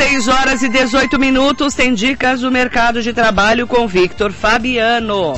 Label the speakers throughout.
Speaker 1: 6 horas e 18 minutos. Tem dicas do mercado de trabalho com Victor Fabiano.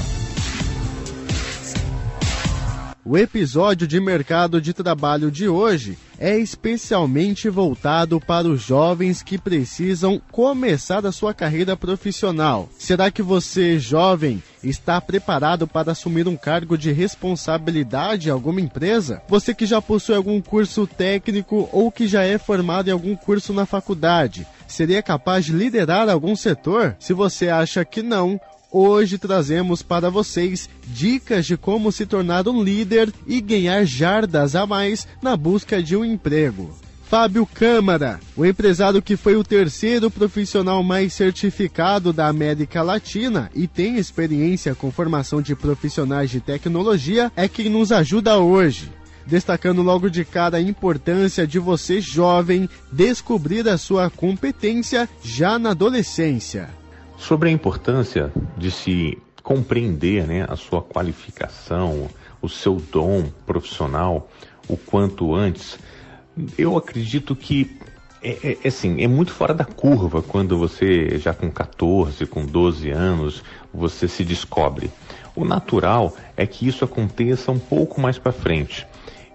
Speaker 2: O episódio de mercado de trabalho de hoje é especialmente voltado para os jovens que precisam começar a sua carreira profissional. Será que você, jovem, está preparado para assumir um cargo de responsabilidade em alguma empresa? Você que já possui algum curso técnico ou que já é formado em algum curso na faculdade, seria capaz de liderar algum setor? Se você acha que não, Hoje trazemos para vocês dicas de como se tornar um líder e ganhar jardas a mais na busca de um emprego. Fábio Câmara, o empresário que foi o terceiro profissional mais certificado da América Latina e tem experiência com formação de profissionais de tecnologia, é quem nos ajuda hoje. Destacando logo de cara a importância de você, jovem, descobrir a sua competência já na adolescência
Speaker 3: sobre a importância de se compreender né, a sua qualificação, o seu dom profissional o quanto antes, eu acredito que é, é, é, assim, é muito fora da curva quando você já com 14, com 12 anos, você se descobre. O natural é que isso aconteça um pouco mais para frente.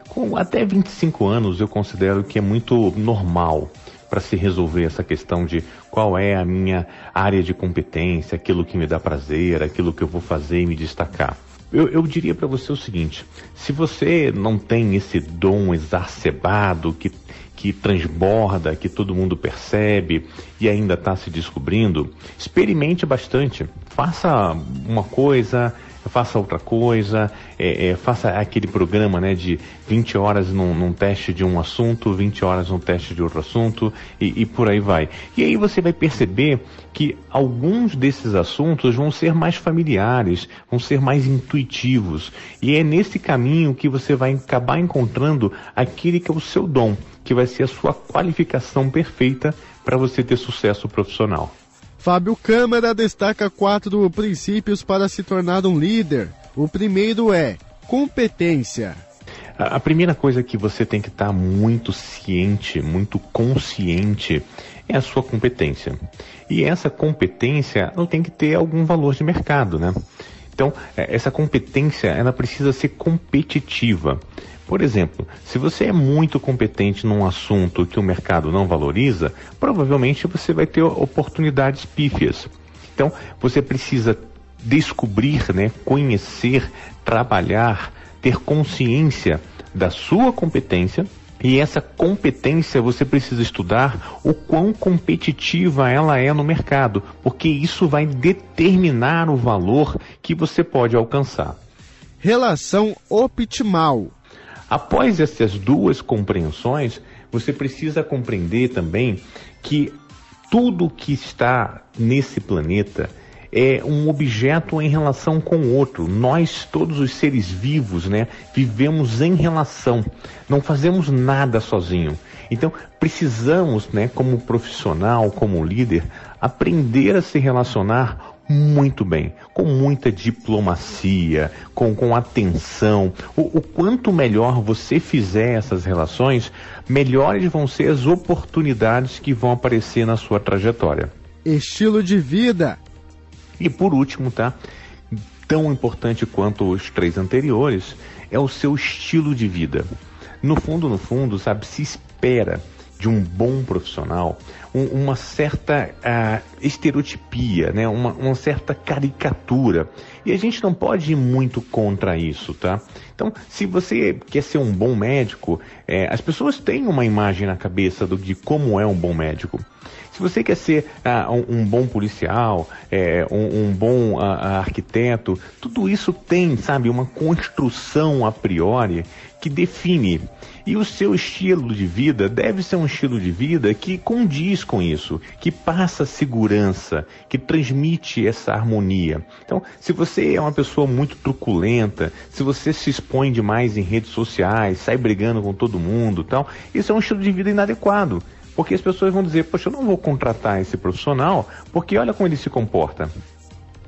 Speaker 3: Com até 25 anos eu considero que é muito normal para se resolver essa questão de qual é a minha área de competência, aquilo que me dá prazer, aquilo que eu vou fazer e me destacar. Eu, eu diria para você o seguinte: se você não tem esse dom exacerbado que, que transborda, que todo mundo percebe e ainda está se descobrindo, experimente bastante. Faça uma coisa, faça outra coisa, é, é, faça aquele programa né, de 20 horas num, num, teste de um assunto, 20 horas num teste de outro assunto e, e por aí vai. E aí você vai perceber que alguns desses assuntos vão ser mais familiares, vão ser mais intuitivos. E é nesse caminho que você vai acabar encontrando aquele que é o seu dom, que vai ser a sua qualificação perfeita para você ter sucesso profissional.
Speaker 2: Fábio Câmara destaca quatro princípios para se tornar um líder. O primeiro é competência.
Speaker 3: A primeira coisa que você tem que estar muito ciente, muito consciente, é a sua competência. E essa competência ela tem que ter algum valor de mercado, né? Então, é, essa competência ela precisa ser competitiva. Por exemplo, se você é muito competente num assunto que o mercado não valoriza, provavelmente você vai ter oportunidades pífias. Então, você precisa descobrir, né, conhecer, trabalhar, ter consciência da sua competência e essa competência você precisa estudar o quão competitiva ela é no mercado, porque isso vai determinar o valor que você pode alcançar.
Speaker 2: Relação optimal.
Speaker 3: Após essas duas compreensões, você precisa compreender também que tudo que está nesse planeta é um objeto em relação com o outro. Nós, todos os seres vivos, né, vivemos em relação. Não fazemos nada sozinho. Então, precisamos, né, como profissional, como líder, aprender a se relacionar muito bem, com muita diplomacia, com, com atenção. O, o, quanto melhor você fizer essas relações, melhores vão ser as oportunidades que vão aparecer na sua trajetória.
Speaker 2: Estilo de vida.
Speaker 3: E por último, tá? Tão importante quanto os três anteriores, é o seu estilo de vida. No fundo, no fundo, sabe, se espera de um bom profissional um, uma certa uh, estereotipia, né? Uma, uma, certa caricatura. E a gente não pode ir muito contra isso, tá? Então, se você quer ser um bom médico, é, as pessoas têm uma imagem na cabeça do, de como é um bom médico. Se você quer ser uh, um, um, bom policial, é, um, um, bom uh, arquiteto, tudo isso tem, sabe, uma construção a priori que define. E o seu estilo de vida deve ser um estilo de vida que condiz com isso, que passa segurança, que transmite essa harmonia. Então, se você é uma pessoa muito truculenta, se você se expõe demais em redes sociais, sai brigando com todo mundo, tal, isso é um estilo de vida inadequado. Porque as pessoas vão dizer, poxa, eu não vou contratar esse profissional, porque olha como ele se comporta.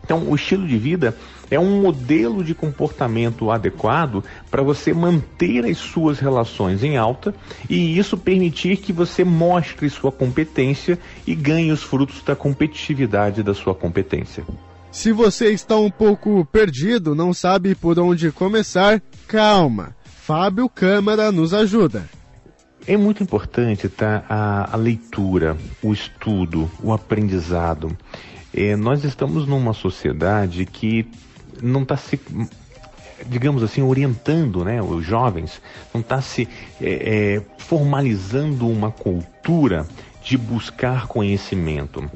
Speaker 3: Então, o estilo de vida é um modelo de comportamento adequado para você manter as suas relações em alta e isso permitir que você mostre sua competência e ganhe os frutos da competitividade da sua competência.
Speaker 2: Se você está um pouco perdido, não sabe por onde começar, calma. Fábio Câmara nos ajuda.
Speaker 3: É muito importante tá, a, a leitura, o estudo, o aprendizado. É, nós estamos numa sociedade que não está se, digamos assim, orientando né, os jovens, não está se é, é, formalizando uma cultura de buscar conhecimento.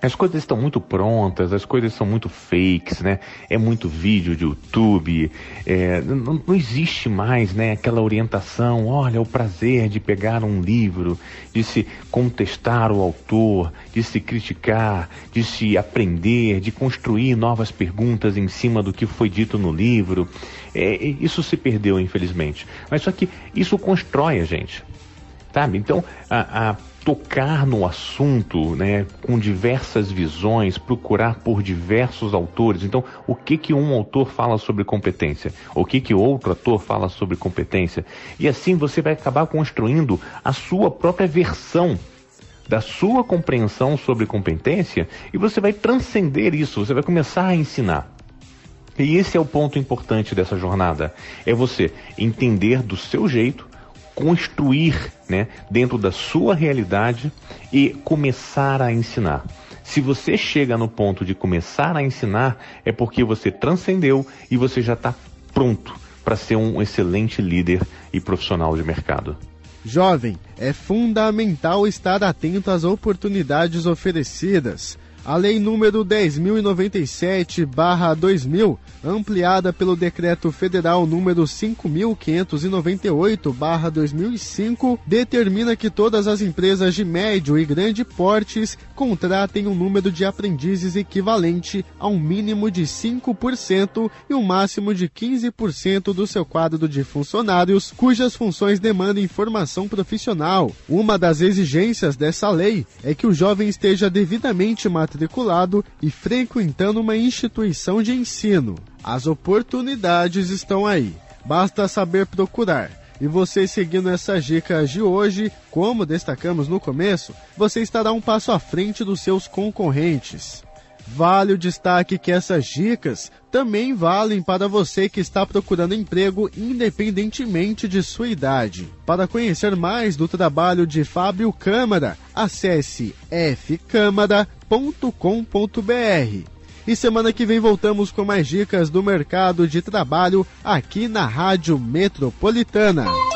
Speaker 3: As coisas estão muito prontas, as coisas são muito fakes, né? É muito vídeo de YouTube, é, não, não, existe mais, né? Aquela orientação, olha, o prazer de pegar um livro, de se contestar o autor, de se criticar, de se aprender, de construir novas perguntas em cima do que foi dito no livro. É, isso se perdeu, infelizmente. Mas só que isso constrói a gente, sabe? Então, a, a tocar no assunto, né, com diversas visões, procurar por diversos autores. Então, o que que um autor fala sobre competência? O que que outro autor fala sobre competência? E assim você vai acabar construindo a sua própria versão da sua compreensão sobre competência e você vai transcender isso, você vai começar a ensinar. E esse é o ponto importante dessa jornada, é você entender do seu jeito construir né, dentro da sua realidade e começar a ensinar. Se você chega no ponto de começar a ensinar, é porque você transcendeu e você já está pronto para ser um excelente líder e profissional de mercado.
Speaker 2: Jovem, é fundamental estar atento às oportunidades oferecidas. A Lei número 10.097/2000, ampliada pelo Decreto Federal número 5.598/2005, determina que todas as empresas de médio e grande portes contratem um número de aprendizes equivalente a um mínimo de 5% e um máximo de 15% do seu quadro de funcionários cujas funções demandem formação profissional. Uma das exigências dessa lei é que o jovem esteja devidamente matriculado matriculado e frequentando uma instituição de ensino. As oportunidades estão aí, basta saber procurar. E você seguindo essas dicas de hoje, como destacamos no começo, você estará um passo à frente dos seus concorrentes. Vale o destaque que essas dicas também valem para você que está procurando emprego independentemente de sua idade. Para conhecer mais do trabalho de Fábio Câmara, acesse fcâmara.com.br. E semana que vem voltamos com mais dicas do mercado de trabalho aqui na Rádio Metropolitana.